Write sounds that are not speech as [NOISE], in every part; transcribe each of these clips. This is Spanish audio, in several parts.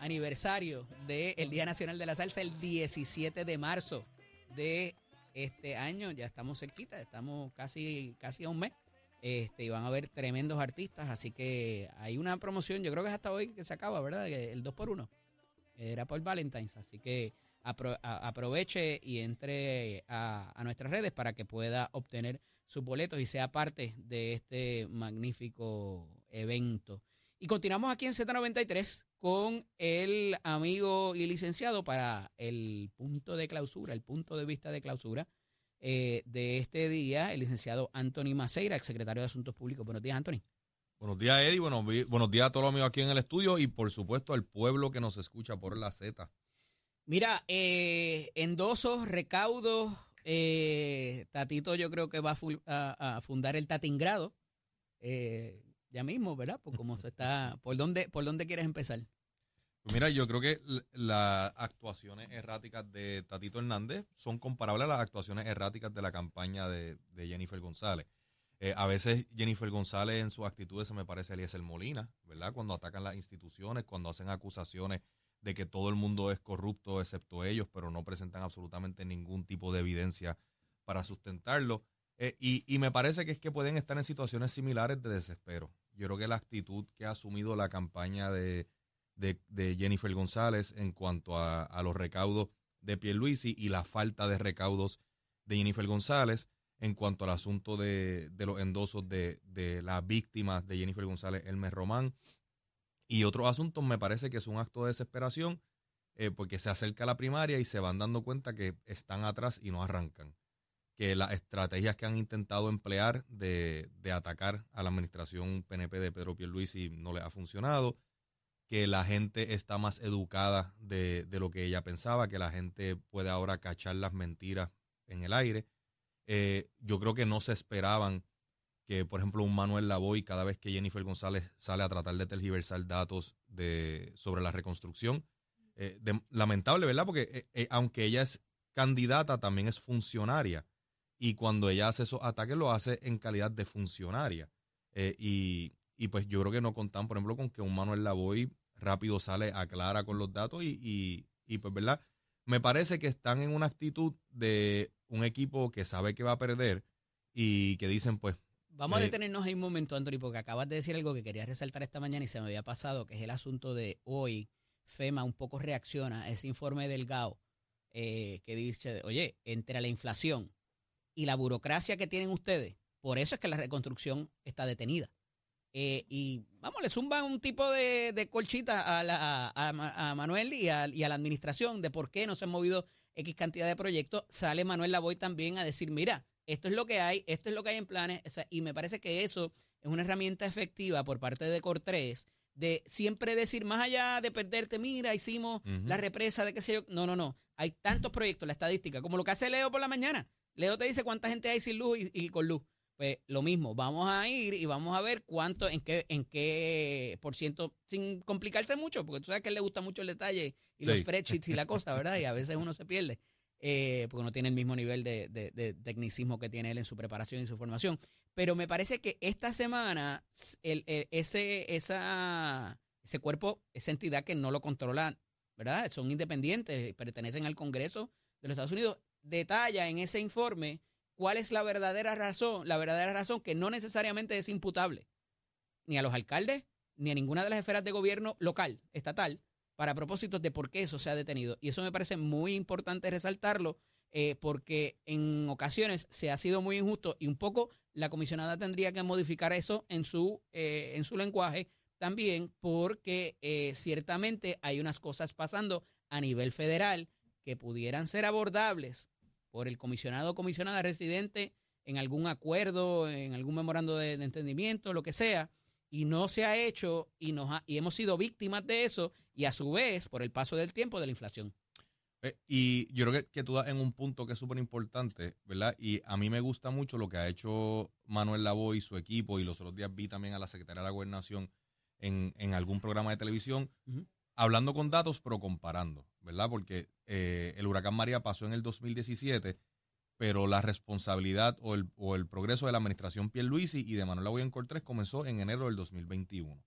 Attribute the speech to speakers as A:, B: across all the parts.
A: aniversario del Día Nacional de la Salsa el 17 de marzo de este año. Ya estamos cerquita, estamos casi, casi a un mes. Este, y van a haber tremendos artistas, así que hay una promoción, yo creo que es hasta hoy que se acaba, ¿verdad? El 2 por 1 Era por Valentine's, así que aproveche y entre a, a nuestras redes para que pueda obtener sus boletos y sea parte de este magnífico evento. Y continuamos aquí en Z93 con el amigo y licenciado para el punto de clausura, el punto de vista de clausura eh, de este día, el licenciado Anthony Maceira, ex secretario de Asuntos Públicos. Buenos días, Anthony.
B: Buenos días, Eddie. Buenos, buenos días a todos los amigos aquí en el estudio y, por supuesto, al pueblo que nos escucha por la Z.
A: Mira, eh, endosos, recaudos, eh, Tatito yo creo que va a, fundar el Tatingrado. Eh, ya mismo, ¿verdad? Pues como se está, ¿por dónde, por dónde quieres empezar?
B: Pues mira, yo creo que las actuaciones erráticas de Tatito Hernández son comparables a las actuaciones erráticas de la campaña de, Jennifer González. Eh, a veces Jennifer González en sus actitudes se me parece a Eliezer Molina, ¿verdad? Cuando atacan las instituciones, cuando hacen acusaciones de que todo el mundo es corrupto excepto ellos, pero no presentan absolutamente ningún tipo de evidencia para sustentarlo. Eh, y, me parece que es que pueden estar en situaciones similares de desespero. Yo creo que la actitud que ha asumido la campaña de, de, Jennifer González en cuanto a, los recaudos de Pierluisi y la falta de recaudos de Jennifer González en cuanto al asunto de, los endosos de, las víctimas de Jennifer González, Elmer Román. Y otros asuntos, me parece que es un acto de desesperación eh, porque se acerca la primaria y se van dando cuenta que están atrás y no arrancan que las estrategias que han intentado emplear de, atacar a la administración PNP de Pedro Pierluisi no les ha funcionado, que la gente está más educada de, lo que ella pensaba, que la gente puede ahora cachar las mentiras en el aire. Eh, yo creo que no se esperaban que, por ejemplo, un Manuel Lavoy, cada vez que Jennifer González sale a tratar de tergiversar datos de, sobre la reconstrucción, eh, lamentable, ¿verdad? Porque eh, aunque ella es candidata, también es funcionaria y cuando ella hace esos ataques lo hace en calidad de funcionaria. Eh, y, pues yo creo que no contan, por ejemplo, con que un Manuel Lavoy rápido sale, aclara con los datos y, y, pues, ¿verdad? Me parece que están en una actitud de un equipo que sabe que va a perder y que dicen, pues...
A: Vamos a eh, detenernos ahí un momento, Anthony, porque acabas de decir algo que quería resaltar esta mañana y se me había pasado, que es el asunto de hoy. FEMA un poco reacciona a ese informe del GAO eh, que dice, oye, entre la inflación, y la burocracia que tienen ustedes, por eso es que la reconstrucción está detenida. Eh, y vamos, le zumba un tipo de, colchita a, Manuel y a, la administración de por qué no se han movido X cantidad de proyectos. Sale Manuel Lavoy también a decir, mira, esto es lo que hay, esto es lo que hay en planes. y me parece que eso es una herramienta efectiva por parte de Cortés de siempre decir, más allá de perderte, mira, hicimos la represa de qué sé yo. No, no, no. Hay tantos proyectos, la estadística, como lo que hace Leo por la mañana. Leo te dice cuánta gente hay sin luz y, con luz. Pues lo mismo, vamos a ir y vamos a ver cuánto, en qué, en qué por ciento, sin complicarse mucho, porque tú sabes que a él le gusta mucho el detalle y los spreadsheets y la cosa, ¿verdad? Y a veces uno se pierde, eh, porque no tiene el mismo nivel de, tecnicismo que tiene él en su preparación y su formación. Pero me parece que esta semana, el, ese, esa, ese cuerpo, esa entidad que no lo controlan, ¿verdad? Son independientes, pertenecen al Congreso de los Estados Unidos, detalla en ese informe cuál es la verdadera razón, la verdadera razón que no necesariamente es imputable ni a los alcaldes ni a ninguna de las esferas de gobierno local, estatal, para propósitos de por qué eso se ha detenido. Y eso me parece muy importante resaltarlo, eh, porque en ocasiones se ha sido muy injusto y un poco la comisionada tendría que modificar eso en su, eh, en su lenguaje también, porque eh, ciertamente hay unas cosas pasando a nivel federal que pudieran ser abordables por el comisionado o comisionada residente en algún acuerdo, en algún memorando de, entendimiento, lo que sea, y no se ha hecho y, nos y hemos sido víctimas de eso y a su vez, por el paso del tiempo, de la inflación.
B: Eh, y yo creo que, tú das en un punto que es súper importante, ¿verdad? Y a mí me gusta mucho lo que ha hecho Manuel Lavoy y su equipo, y los otros días vi también a la Secretaría de la Gobernación en, en algún programa de televisión, hablando con datos, pero comparando, ¿verdad? Porque eh, el huracán María pasó en el 2017, pero la responsabilidad o el, o el progreso de la administración Pierluisi y de Manuel Aguillén Cortés comenzó en enero del 2021.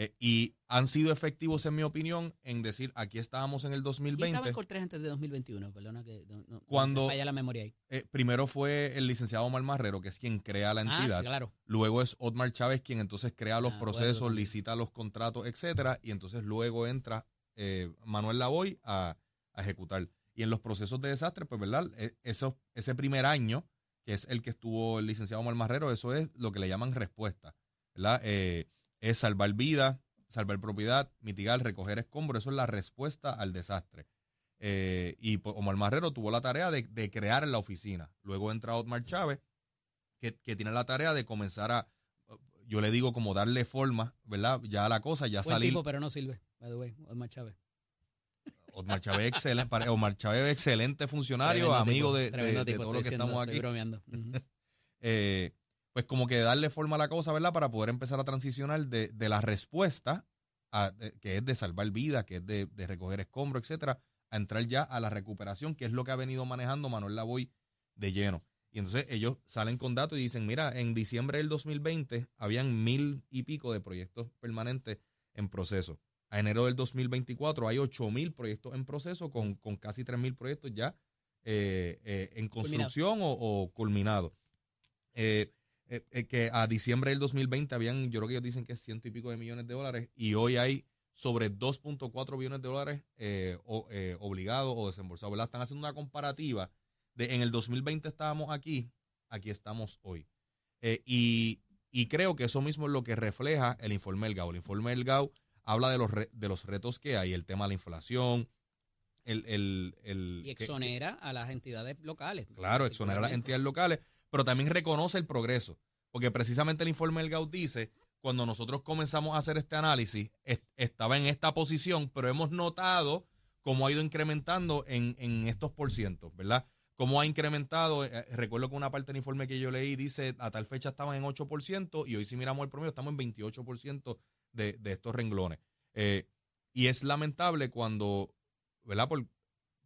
B: Eh, y han sido efectivos, en mi opinión, en decir, aquí estábamos en el 2020.
A: estaba Cortés antes de 2021? Perdona que no,
B: cuando,
A: falla la memoria ahí.
B: Eh, primero fue el licenciado Omar Marrero, que es quien crea la
A: Ah,
B: entidad.
A: claro.
B: Luego es Otmar Chávez quien entonces crea los
A: Ah,
B: procesos,
A: bueno,
B: licita los contratos, etcétera, y entonces luego entra eh, Manuel Lavoy a, ejecutar. Y en los procesos de desastre, pues, ¿verdad? E- Eso, ese primer año, que es el que estuvo el licenciado Omar Marrero, eso es lo que le llaman respuesta, ¿verdad? Eh, es salvar vida, salvar propiedad, mitigar, recoger escombros, eso es la respuesta al desastre. Eh, y pues, Omar Marrero tuvo la tarea de, de crear la oficina. Luego entra Otmar Chávez, que, que tiene la tarea de comenzar a, yo le digo como darle forma, ¿verdad? Ya a la cosa, ya
A: Buen
B: salir.
A: tipo, pero no sirve. By the way, Osmar Chávez.
B: Omar Chávez excelente, Omar Chávez excelente funcionario,
A: Tremendo
B: amigo
A: tipo,
B: de, de- de todo lo que
A: diciendo,
B: estamos
A: estoy
B: aquí.
A: bromeando. [LAUGHS]
B: Eh, pues como que darle forma a la cosa, ¿verdad? Para poder empezar a transicionar de, de la respuesta, a- que es de salvar vidas, que es de, de recoger escombros, etcétera, a entrar ya a la recuperación, que es lo que ha venido manejando Manuel Lavoy de lleno. Y entonces ellos salen con datos y dicen, mira, en diciembre del 2020 habían mil y pico de proyectos permanentes en proceso. A enero del 2024 hay ocho mil proyectos en proceso con, con casi tres mil proyectos ya eh, eh, en construcción o, o culminados. Eh, que a diciembre del 2020 habían, yo creo que ellos dicen que es ciento y pico de millones de dólares y hoy hay sobre 2.4 billones de dólares obligados o desembolsados. ¿verdad? Están haciendo una comparativa de en el 2020 estábamos aquí, aquí estamos hoy. Eh, y, y creo que eso mismo es lo que refleja el informe del GAU. El informe del GAU habla de los, re- de los retos que hay, el tema de la inflación, el... el, el
A: Y
B: que-
A: exonera a las entidades locales.
B: Claro, exonera a las entidades locales, pero también reconoce el progreso. Porque precisamente el informe del GAU dice, cuando nosotros comenzamos a hacer este análisis, es- estaba en esta posición, pero hemos notado cómo ha ido incrementando en, en estos porcientos, ¿verdad? Cómo ha incrementado, eh, recuerdo que una parte del informe que yo leí dice, a tal fecha estaban en 8% y hoy si miramos el promedio estamos en 28% de, de estos renglones. Eh, y es lamentable cuando, ¿verdad? Por,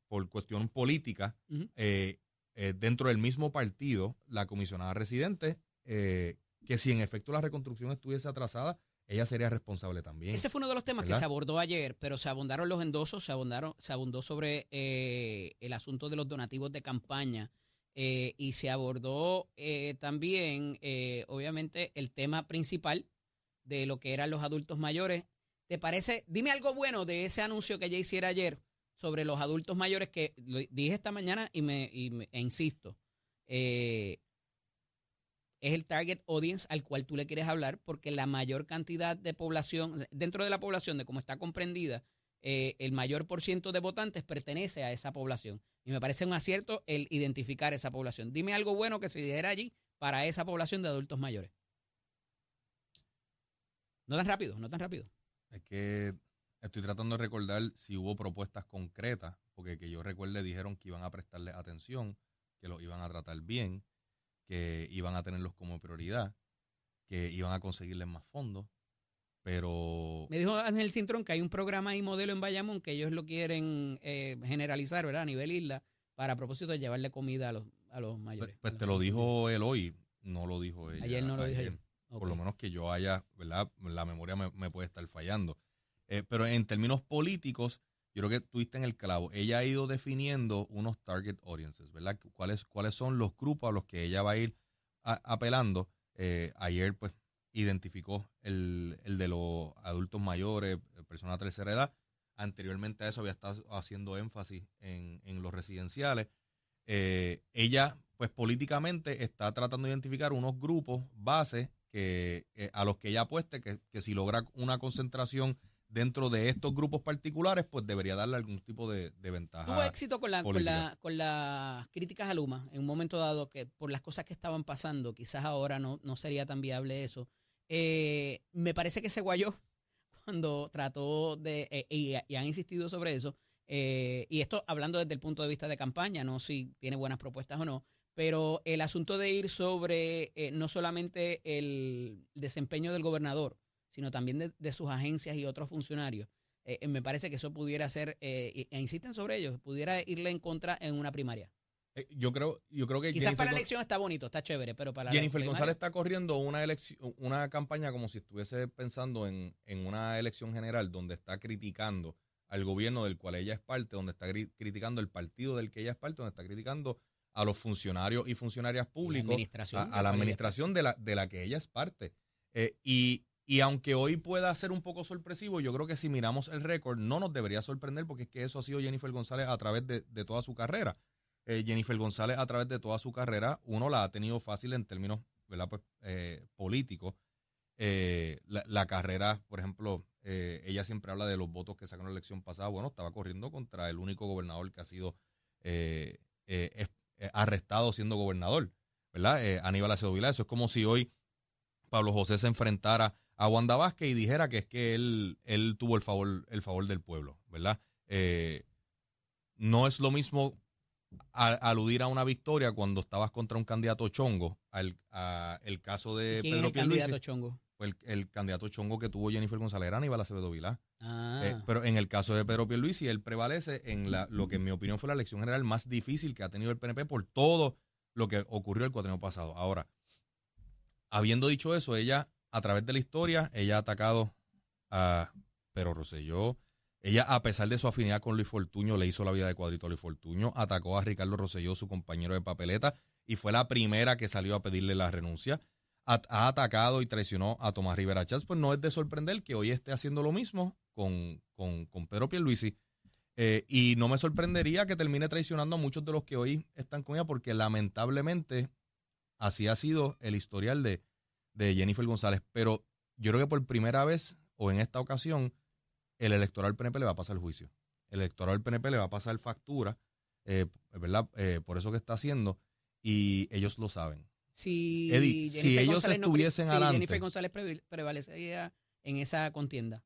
B: por cuestión política, eh, eh, dentro del mismo partido, la comisionada residente, eh, que si en efecto la reconstrucción estuviese atrasada, ella sería responsable también.
A: Ese fue uno de los temas que se abordó ayer, pero se abundaron los endosos, se abundaron, se abundó sobre eh, el asunto de los donativos de campaña eh, y se abordó eh, también, obviamente, el tema principal de lo que eran los adultos mayores. ¿Te parece? Dime algo bueno de ese anuncio que ella hiciera ayer sobre los adultos mayores que lo dije esta mañana y me, y me- e insisto. eh, es el target audience al cual tú le quieres hablar, porque la mayor cantidad de población, dentro de la población, de cómo está comprendida, eh, el mayor por ciento de votantes pertenece a esa población. Y me parece un acierto el identificar esa población. Dime algo bueno que se dijera allí para esa población de adultos mayores. No tan rápido, no tan rápido.
B: Es que estoy tratando de recordar si hubo propuestas concretas, porque que yo recuerde dijeron que iban a prestarle atención, que los iban a tratar bien, que iban a tenerlos como prioridad, que iban a conseguirles más fondos, pero
A: Me dijo Ángel Cintrón que hay un programa y modelo en Bayamón que ellos lo quieren eh, generalizar, ¿verdad? A nivel isla, para a propósito de llevarle comida a los, a los mayores.
B: pues te lo dijo él hoy, no lo dijo ella.
A: Ayer no lo dije yo.
B: Por lo menos que yo haya, ¿verdad? La memoria me, me puede estar fallando. Eh, pero en términos políticos, yo creo que tuviste en el clavo. Ella ha ido definiendo unos target audiences, ¿verdad? ¿Cuáles, cuáles son los grupos a los que ella va a ir apelando? Eh, ayer, pues, identificó el, el de los adultos mayores, eh, personas de tercera edad. Anteriormente a eso había estado haciendo énfasis en, en los residenciales. Eh, ella, pues políticamente, está tratando de identificar unos grupos base que, a los que ella apueste que, que si logra una concentración dentro de estos grupos particulares, pues debería darle algún tipo de, de ventaja.
A: Tuvo éxito con, la, con, la, con las críticas a Luma en un momento dado que por las cosas que estaban pasando, quizás ahora no, no sería tan viable eso. Eh, me parece que se guayó [LAUGHS] cuando trató de, eh, y, y han insistido sobre eso, eh, y esto hablando desde el punto de vista de campaña, no si tiene buenas propuestas o no, pero el asunto de ir sobre no solamente el desempeño del gobernador, sino también de, de sus agencias y otros funcionarios, eh, me parece que eso pudiera ser, eh, e insisten sobre ello, pudiera irle en contra en una primaria.
B: Eh, yo creo, yo creo que
A: Quizás
B: Jennifer
A: para la
B: Gon-
A: elección está bonito, está chévere, pero para la
B: Jennifer
A: primaria-
B: González está corriendo una elección, una campaña como si estuviese pensando en, en una elección general donde está criticando al gobierno del cual ella es parte, donde está criticando el partido del que ella es parte, donde está criticando a los funcionarios y funcionarias
A: la
B: públicos,
A: administración
B: a, a la administración de la, de la que ella es parte. Eh, y, y aunque hoy pueda ser un poco sorpresivo, yo creo que si miramos el récord no nos debería sorprender porque es que eso ha sido Jennifer González a través de, toda su carrera. Eh, Jennifer González a través de toda su carrera, uno la ha tenido fácil en términos ¿verdad? Pues, eh, políticos. Eh, la, carrera, por ejemplo, ella siempre habla de los votos que sacó en la elección pasada. Bueno, estaba corriendo contra el único gobernador que ha sido es- arrestado siendo gobernador, ¿verdad? Aníbal Acevedo. Eso es como si hoy Pablo José se enfrentara a Wanda Vázquez y dijera que es que él, él tuvo el favor, el favor del pueblo, ¿verdad? Eh, no es lo mismo a- aludir a una victoria cuando estabas contra un candidato chongo, al a el caso de
A: ¿Quién es
B: Pedro
A: el
B: Pierluisi,
A: candidato chongo?
B: el, el candidato chongo que tuvo Jennifer González era Aníbal Acevedo Vilá.
A: Ah,
B: Eh, pero en el caso de Pedro Pierluisi, él prevalece en la, lo que en mi opinión fue la elección general más difícil que ha tenido el PNP por todo lo que ocurrió el cuatrienio pasado. Ahora, habiendo dicho eso, ella, a través de la historia, ella ha atacado a Pedro Rosselló. Ella, a pesar de su afinidad con Luis Fortuño, le hizo la vida de cuadrito a Luis Fortuño, atacó a Ricardo Rosselló, su compañero de papeleta, y fue la primera que salió a pedirle la renuncia. Ha, ha atacado y traicionó a Tomás Rivera Chávez, pues no es de sorprender que hoy esté haciendo lo mismo con, con, con Pedro Pierluisi. Eh, y no me sorprendería que termine traicionando a muchos de los que hoy están con ella, porque lamentablemente así ha sido el historial de, de Jennifer González. Pero yo creo que por primera vez o en esta ocasión, el electoral PNP le va a pasar el juicio. El electoral PNP le va a pasar factura, eh, ¿verdad? Eh, por eso que está haciendo, y ellos lo saben.
A: si
B: Eddie, si ellos
A: González no
B: estuviesen
A: si
B: adelante-
A: Jennifer González pre- prevalecería en esa contienda,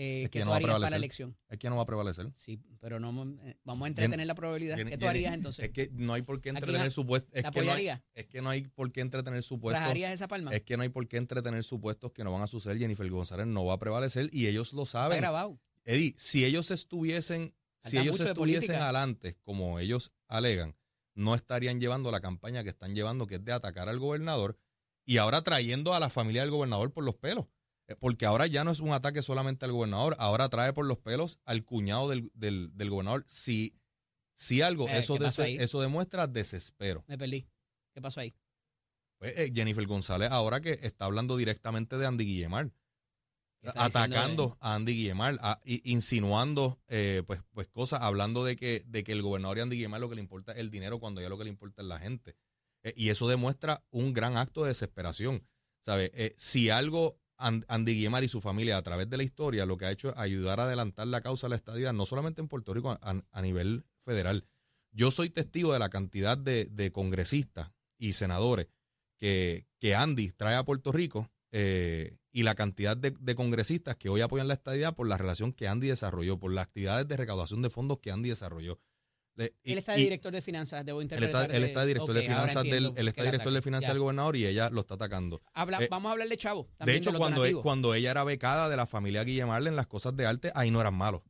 A: eh,
B: Es que
A: ¿qué
B: ya
A: tú
B: no va a
A: harías para la
B: prevalecer.
A: elección?
B: Es que no va a prevalecer.
A: Sí, pero no eh, vamos a entretener la probabilidad. ¿Qué tú harías entonces?
B: Es que no hay por qué entretener supuestos. Es
A: ¿Te
B: que, no hay, es que no hay por qué entretener supuestos.
A: ¿Rajarías esa palma?
B: Es que no hay por qué entretener supuestos que no van a suceder. Jennifer González no va a prevalecer y ellos lo
A: Está
B: saben.
A: grabado.
B: Eddie, si ellos estuviesen, si ellos estuviesen adelante, como ellos alegan, no estarían llevando la campaña que están llevando, que es de atacar al gobernador, y ahora trayendo a la familia del gobernador por los pelos. Eh, Porque ahora ya no es un ataque solamente al gobernador, ahora trae por los pelos al cuñado del, del, del gobernador. Si, si algo,
A: Eh,
B: eso, eso demuestra desespero.
A: Me perdí. ¿Qué pasó ahí?
B: Pues, eh, Jennifer González ahora que está hablando directamente de Andy Guillemar,
A: ¿Qué está diciendo
B: atacando a Andy Guillemar, a- insinuando pues, pues cosas, hablando de que, de que el gobernador y Andy Guillemar lo que le importa es el dinero cuando ya lo que le importa es la gente. Y eso demuestra un gran acto de desesperación. ¿Sabe? Si algo Andy Guillemar y su familia a través de la historia lo que ha hecho es ayudar a adelantar la causa de la estadía, no solamente en Puerto Rico, a, a nivel federal. Yo soy testigo de la cantidad de, de congresistas y senadores que, que Andy trae a Puerto Rico eh, y la cantidad de, de congresistas que hoy apoyan la estadía por la relación que Andy desarrolló, por las actividades de recaudación de fondos que Andy desarrolló. Y-
A: Él está de director de finanzas, debo
B: él
A: interpretar.
B: está, él está director de finanzas del, él está director de finanzas
A: Ya.
B: del gobernador y ella lo está atacando.
A: Habla-
B: Eh,
A: vamos a hablar de Chavo.
B: De hecho, cuando, e-
A: donativos.
B: cuando ella era becada de la familia Guillemar en las cosas de arte, ahí no eran malos.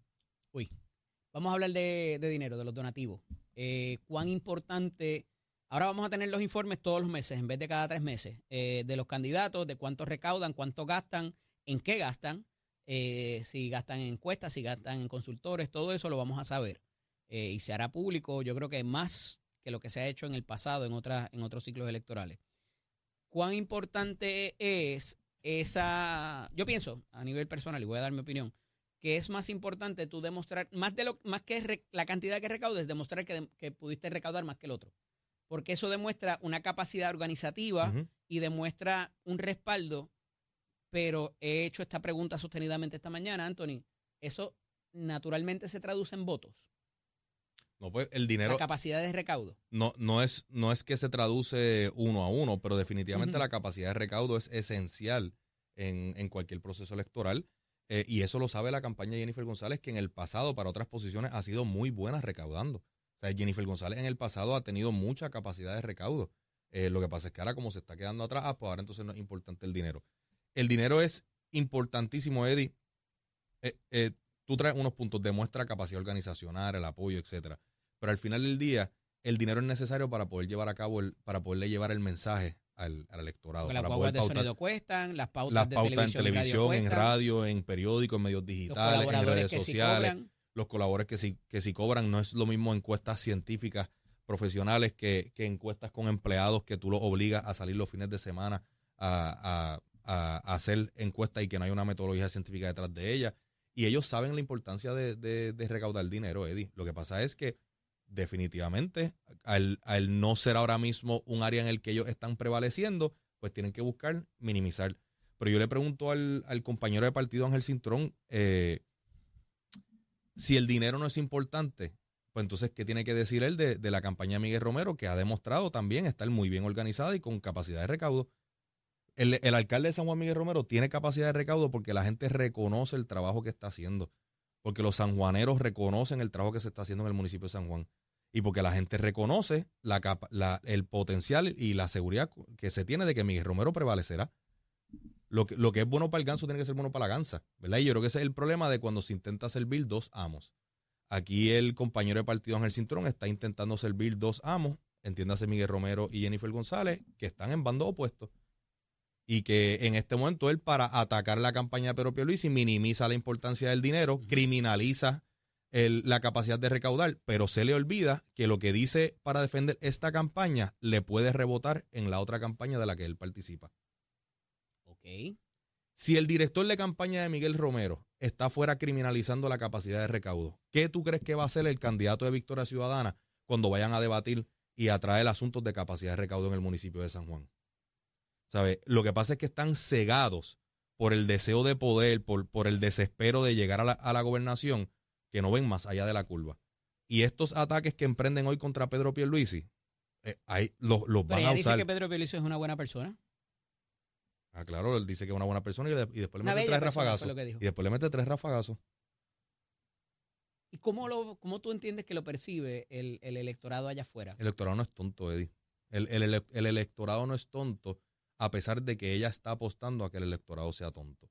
A: Vamos a hablar de, de dinero, de los donativos. Eh, ¿Cuán importante? Ahora vamos a tener los informes todos los meses, en vez de cada tres meses, eh, de los candidatos, de cuánto recaudan, cuánto gastan, en qué gastan, eh, si gastan en encuestas, si gastan en consultores, todo eso lo vamos a saber. Eh, y se hará público, yo creo que más que lo que se ha hecho en el pasado, en, otras, en otros ciclos electorales. ¿Cuán importante es esa? Yo pienso, a nivel personal, y voy a dar mi opinión, que es más importante tú demostrar, más de lo más que re- la cantidad que recaudes, demostrar que, de- que pudiste recaudar más que el otro. Porque eso demuestra una capacidad organizativa
B: Ujú.
A: y demuestra un respaldo. Pero he hecho esta pregunta sostenidamente esta mañana, Anthony. ¿Eso naturalmente se traduce en votos?
B: No, pues el dinero
A: La capacidad de recaudo.
B: no, no, es, no es que se traduce uno a uno, pero definitivamente la capacidad de recaudo es esencial en, en cualquier proceso electoral. eh, y eso lo sabe la campaña de Jennifer González, que en el pasado para otras posiciones ha sido muy buena recaudando. O sea, Jennifer González en el pasado ha tenido mucha capacidad de recaudo. Eh, lo que pasa es que ahora como se está quedando atrás, ah, pues ahora entonces no es importante el dinero. El dinero es importantísimo, Eddie. Eh, tú traes unos puntos, demuestra capacidad organizacional, el apoyo, etcétera. Pero al final del día, el dinero es necesario para poder llevar a cabo, el, para poderle llevar el mensaje al, electorado.
A: Porque las
B: poder
A: de sonido cuestan, las pautas,
B: las
A: de
B: pautas en
A: televisión,
B: en radio, en periódicos, en medios digitales, en redes sociales. los colaboradores que si, que si cobran no es lo mismo encuestas científicas profesionales que, que encuestas con empleados que tú los obligas a salir los fines de semana a, hacer encuestas y que no hay una metodología científica detrás de ella. Y ellos saben la importancia de, de, recaudar dinero, Eddie. Lo que pasa es que definitivamente, al, no ser ahora mismo un área en el que ellos están prevaleciendo, pues tienen que buscar minimizar. Pero yo le pregunto al, al compañero de partido Ángel Cintrón, eh, si el dinero no es importante, pues entonces, ¿qué tiene que decir él de, de, la campaña Miguel Romero, que ha demostrado también estar muy bien organizada y con capacidad de recaudo? El, alcalde de San Juan Miguel Romero tiene capacidad de recaudo porque la gente reconoce el trabajo que está haciendo, porque los sanjuaneros reconocen el trabajo que se está haciendo en el municipio de San Juan y porque la gente reconoce la, el potencial y la seguridad que se tiene de que Miguel Romero prevalecerá. Lo que, lo que es bueno para el ganso tiene que ser bueno para la gansa, ¿verdad? Y yo creo que ese es el problema de cuando se intenta servir dos amos. Aquí el compañero de partido Ángel Cintrón está intentando servir dos amos, entiéndase Miguel Romero y Jennifer González, que están en bandos opuestos y que en este momento él para atacar la campaña de Pedro Pierluisi minimiza la importancia del dinero, criminaliza la capacidad de recaudar, pero se le olvida que lo que dice para defender esta campaña le puede rebotar en la otra campaña de la que él participa.
A: Ok.
B: Si el director de campaña de Miguel Romero está fuera criminalizando la capacidad de recaudo, ¿qué tú crees que va a hacer el candidato de Victoria Ciudadana cuando vayan a debatir y a traer asuntos de capacidad de recaudo en el municipio de San Juan? ¿Sabe? Lo que pasa es que están cegados por el deseo de poder, por, por el desespero de llegar a la, a la gobernación, que no ven más allá de la curva. Y estos ataques que emprenden hoy contra Pedro Pierluisi, eh, ahí los, los van a usar.
A: dice que Pedro Pierluisi es una buena persona?
B: Ah, claro, él dice que es una buena persona y, después le mete tres rafagazos. Y después le mete tres rafagazos.
A: ¿Y cómo, lo, cómo tú entiendes que lo percibe el, el electorado allá afuera?
B: El electorado no es tonto, Eddie. El, el, el, electorado no es tonto a pesar de que ella está apostando a que el electorado sea tonto.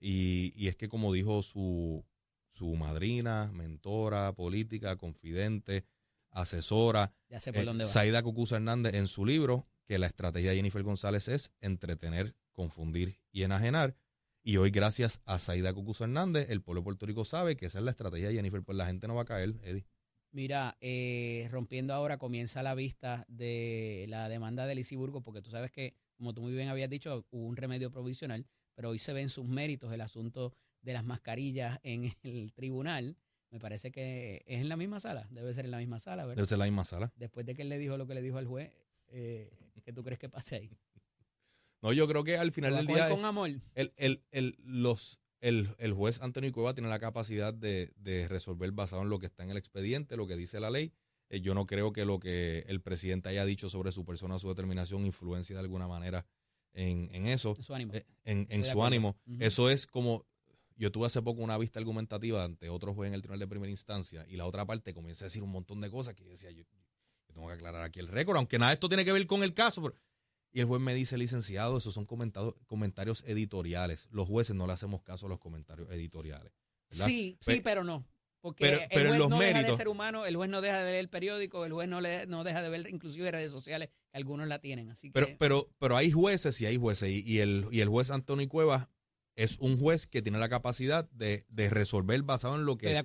B: Y, es que como dijo su, su madrina, mentora, política, confidente, asesora,
A: ya sé por
B: eh, Saida Cucuza Hernández en su libro, que la estrategia de Jennifer González es entretener, confundir y enajenar. Y hoy, gracias a Saida Cucuza Hernández, el pueblo de Puerto Rico sabe que esa es la estrategia de Jennifer, pues la gente no va a caer, Eddie.
A: Mira, eh, rompiendo ahora comienza la vista de la demanda de Lisiburgo, porque tú sabes que como tú muy bien habías dicho, hubo un remedio provisional, pero hoy se ven sus méritos el asunto de las mascarillas en [LAUGHS] el tribunal. Me parece que es en la misma sala, debe ser en la misma sala, ¿verdad?
B: Debe ser en la misma sala.
A: Después de que él le dijo lo que le dijo al juez, eh, ¿qué tú crees que pase ahí?
B: No, yo creo que al final del día.
A: Con amor.
B: El, el, el, los, el, el, juez Antonio Cueva tiene la capacidad de, de, resolver basado en lo que está en el expediente, lo que dice la ley, eh, yo no creo que lo que el presidente haya dicho sobre su persona, su determinación, influencia de alguna manera en, en eso.
A: En su ánimo.
B: Eh, en, su ánimo. Eso es como, yo tuve hace poco una vista argumentativa ante otro juez en el tribunal de primera instancia y la otra parte comienza a decir un montón de cosas que decía, yo, tengo que aclarar aquí el récord, aunque nada de esto tiene que ver con el caso. Y el juez me dice, licenciado, esos son comentarios editoriales. Los jueces no le hacemos caso a los comentarios editoriales.
A: Sí, sí, pero no. Porque el juez no deja de ser humano, el juez no deja de leer el periódico, el juez no, le, no deja de ver inclusive redes sociales, que algunos la tienen. Así
B: pero, pero, pero hay jueces y hay jueces. Y, el, y el juez Antonio Cuevas es un juez que tiene la capacidad de, resolver basado en lo que,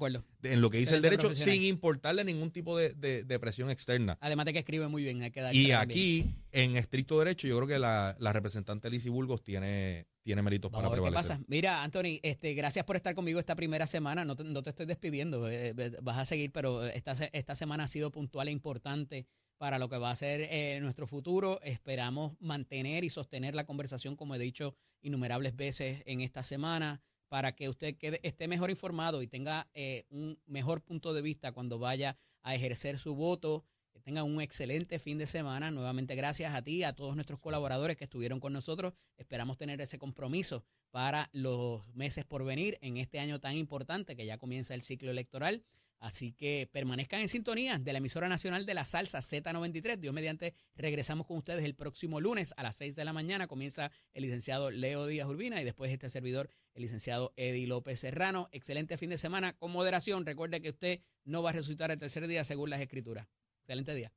B: En lo que dice el derecho sin importarle ningún tipo de, presión externa.
A: Además de que escribe muy bien. Hay que
B: y aquí, en estricto derecho, yo creo que la, la representante Lizzie Burgos tiene, tiene méritos para prevalecer. ¿Qué pasa?
A: Mira, Anthony, este, gracias por estar conmigo esta primera semana. No te, no te estoy despidiendo, eh, vas a seguir, pero esta, esta semana ha sido puntual e importante para lo que va a ser eh, nuestro futuro. Esperamos mantener y sostener la conversación, como he dicho innumerables veces en esta semana, para que usted esté mejor informado y tenga eh, un mejor punto de vista cuando vaya a ejercer su voto tengan un excelente fin de semana. Nuevamente gracias a ti, a todos nuestros colaboradores que estuvieron con nosotros. Esperamos tener ese compromiso para los meses por venir en este año tan importante que ya comienza el ciclo electoral. Así que permanezcan en sintonía de la emisora nacional de la salsa Z93. Dios mediante, regresamos con ustedes el próximo lunes a las 6 de la mañana. Comienza el licenciado Leo Díaz Urbina y después este servidor, el licenciado Eddie López Serrano. Excelente fin de semana con moderación. Recuerde que usted no va a resucitar el tercer día según las escrituras. Excelente día.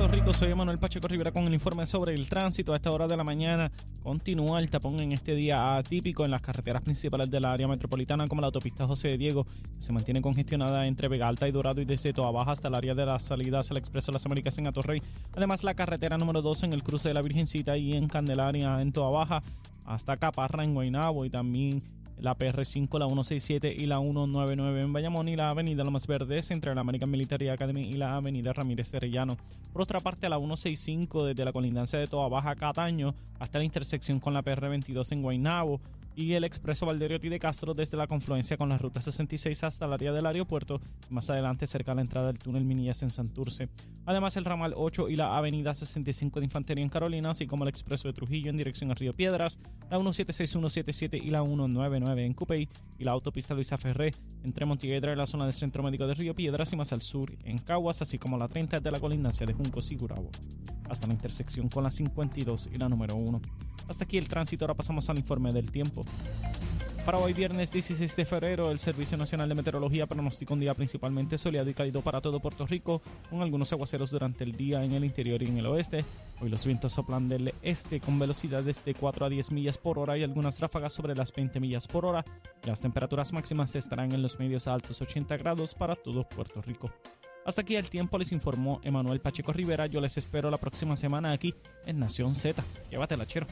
C: Puerto Rico, soy Manuel Pacheco Rivera con el informe sobre el tránsito. A esta hora de la mañana continúa el tapón en este día atípico en las carreteras principales del área metropolitana, como la autopista José de Diego, que se mantiene congestionada entre Vega Alta y Dorado y desde Toa Baja hasta el área de las salidas al Expreso de las Américas en Atorrey. Además, la carretera número 2 en el cruce de la Virgencita y en Candelaria en Toa Baja hasta Caparra en Guaynabo y también la PR5, la 167 y la 199 en Bayamón y la avenida Lomas Verdes entre la American Military Academy y la avenida Ramírez Terellano. Por otra parte, la 165 desde la colindancia de Toa Baja Cataño hasta la intersección con la PR22 en Guaynabo y el expreso Valderiotti de Castro desde la confluencia con la ruta 66 hasta el área del aeropuerto más adelante cerca de la entrada del túnel Minillas en Santurce. Además el ramal 8 y la avenida 65 de Infantería en Carolina, así como el expreso de Trujillo en dirección a Río Piedras, la 176, 177 y la 199 en Cupey y la autopista Luisa Ferré entre Montiedra y la zona del Centro Médico de Río Piedras y más al sur en Caguas, así como la 30 de la colindancia de Juncos y Gurabo, hasta la intersección con la 52 y la número 1. Hasta aquí el tránsito, ahora pasamos al informe del tiempo. Para hoy viernes 16 de febrero, el Servicio Nacional de Meteorología pronostica un día principalmente soleado y cálido para todo Puerto Rico, con algunos aguaceros durante el día en el interior y en el oeste. Hoy los vientos soplan del este con velocidades de 4 a 10 millas por hora y algunas ráfagas sobre las 20 millas por hora. Las temperaturas máximas estarán en los medios a altos 80 grados para todo Puerto Rico. Hasta aquí el tiempo les informó Emanuel Pacheco Rivera. Yo les espero la próxima semana aquí en Nación Z. Llévatela, chero.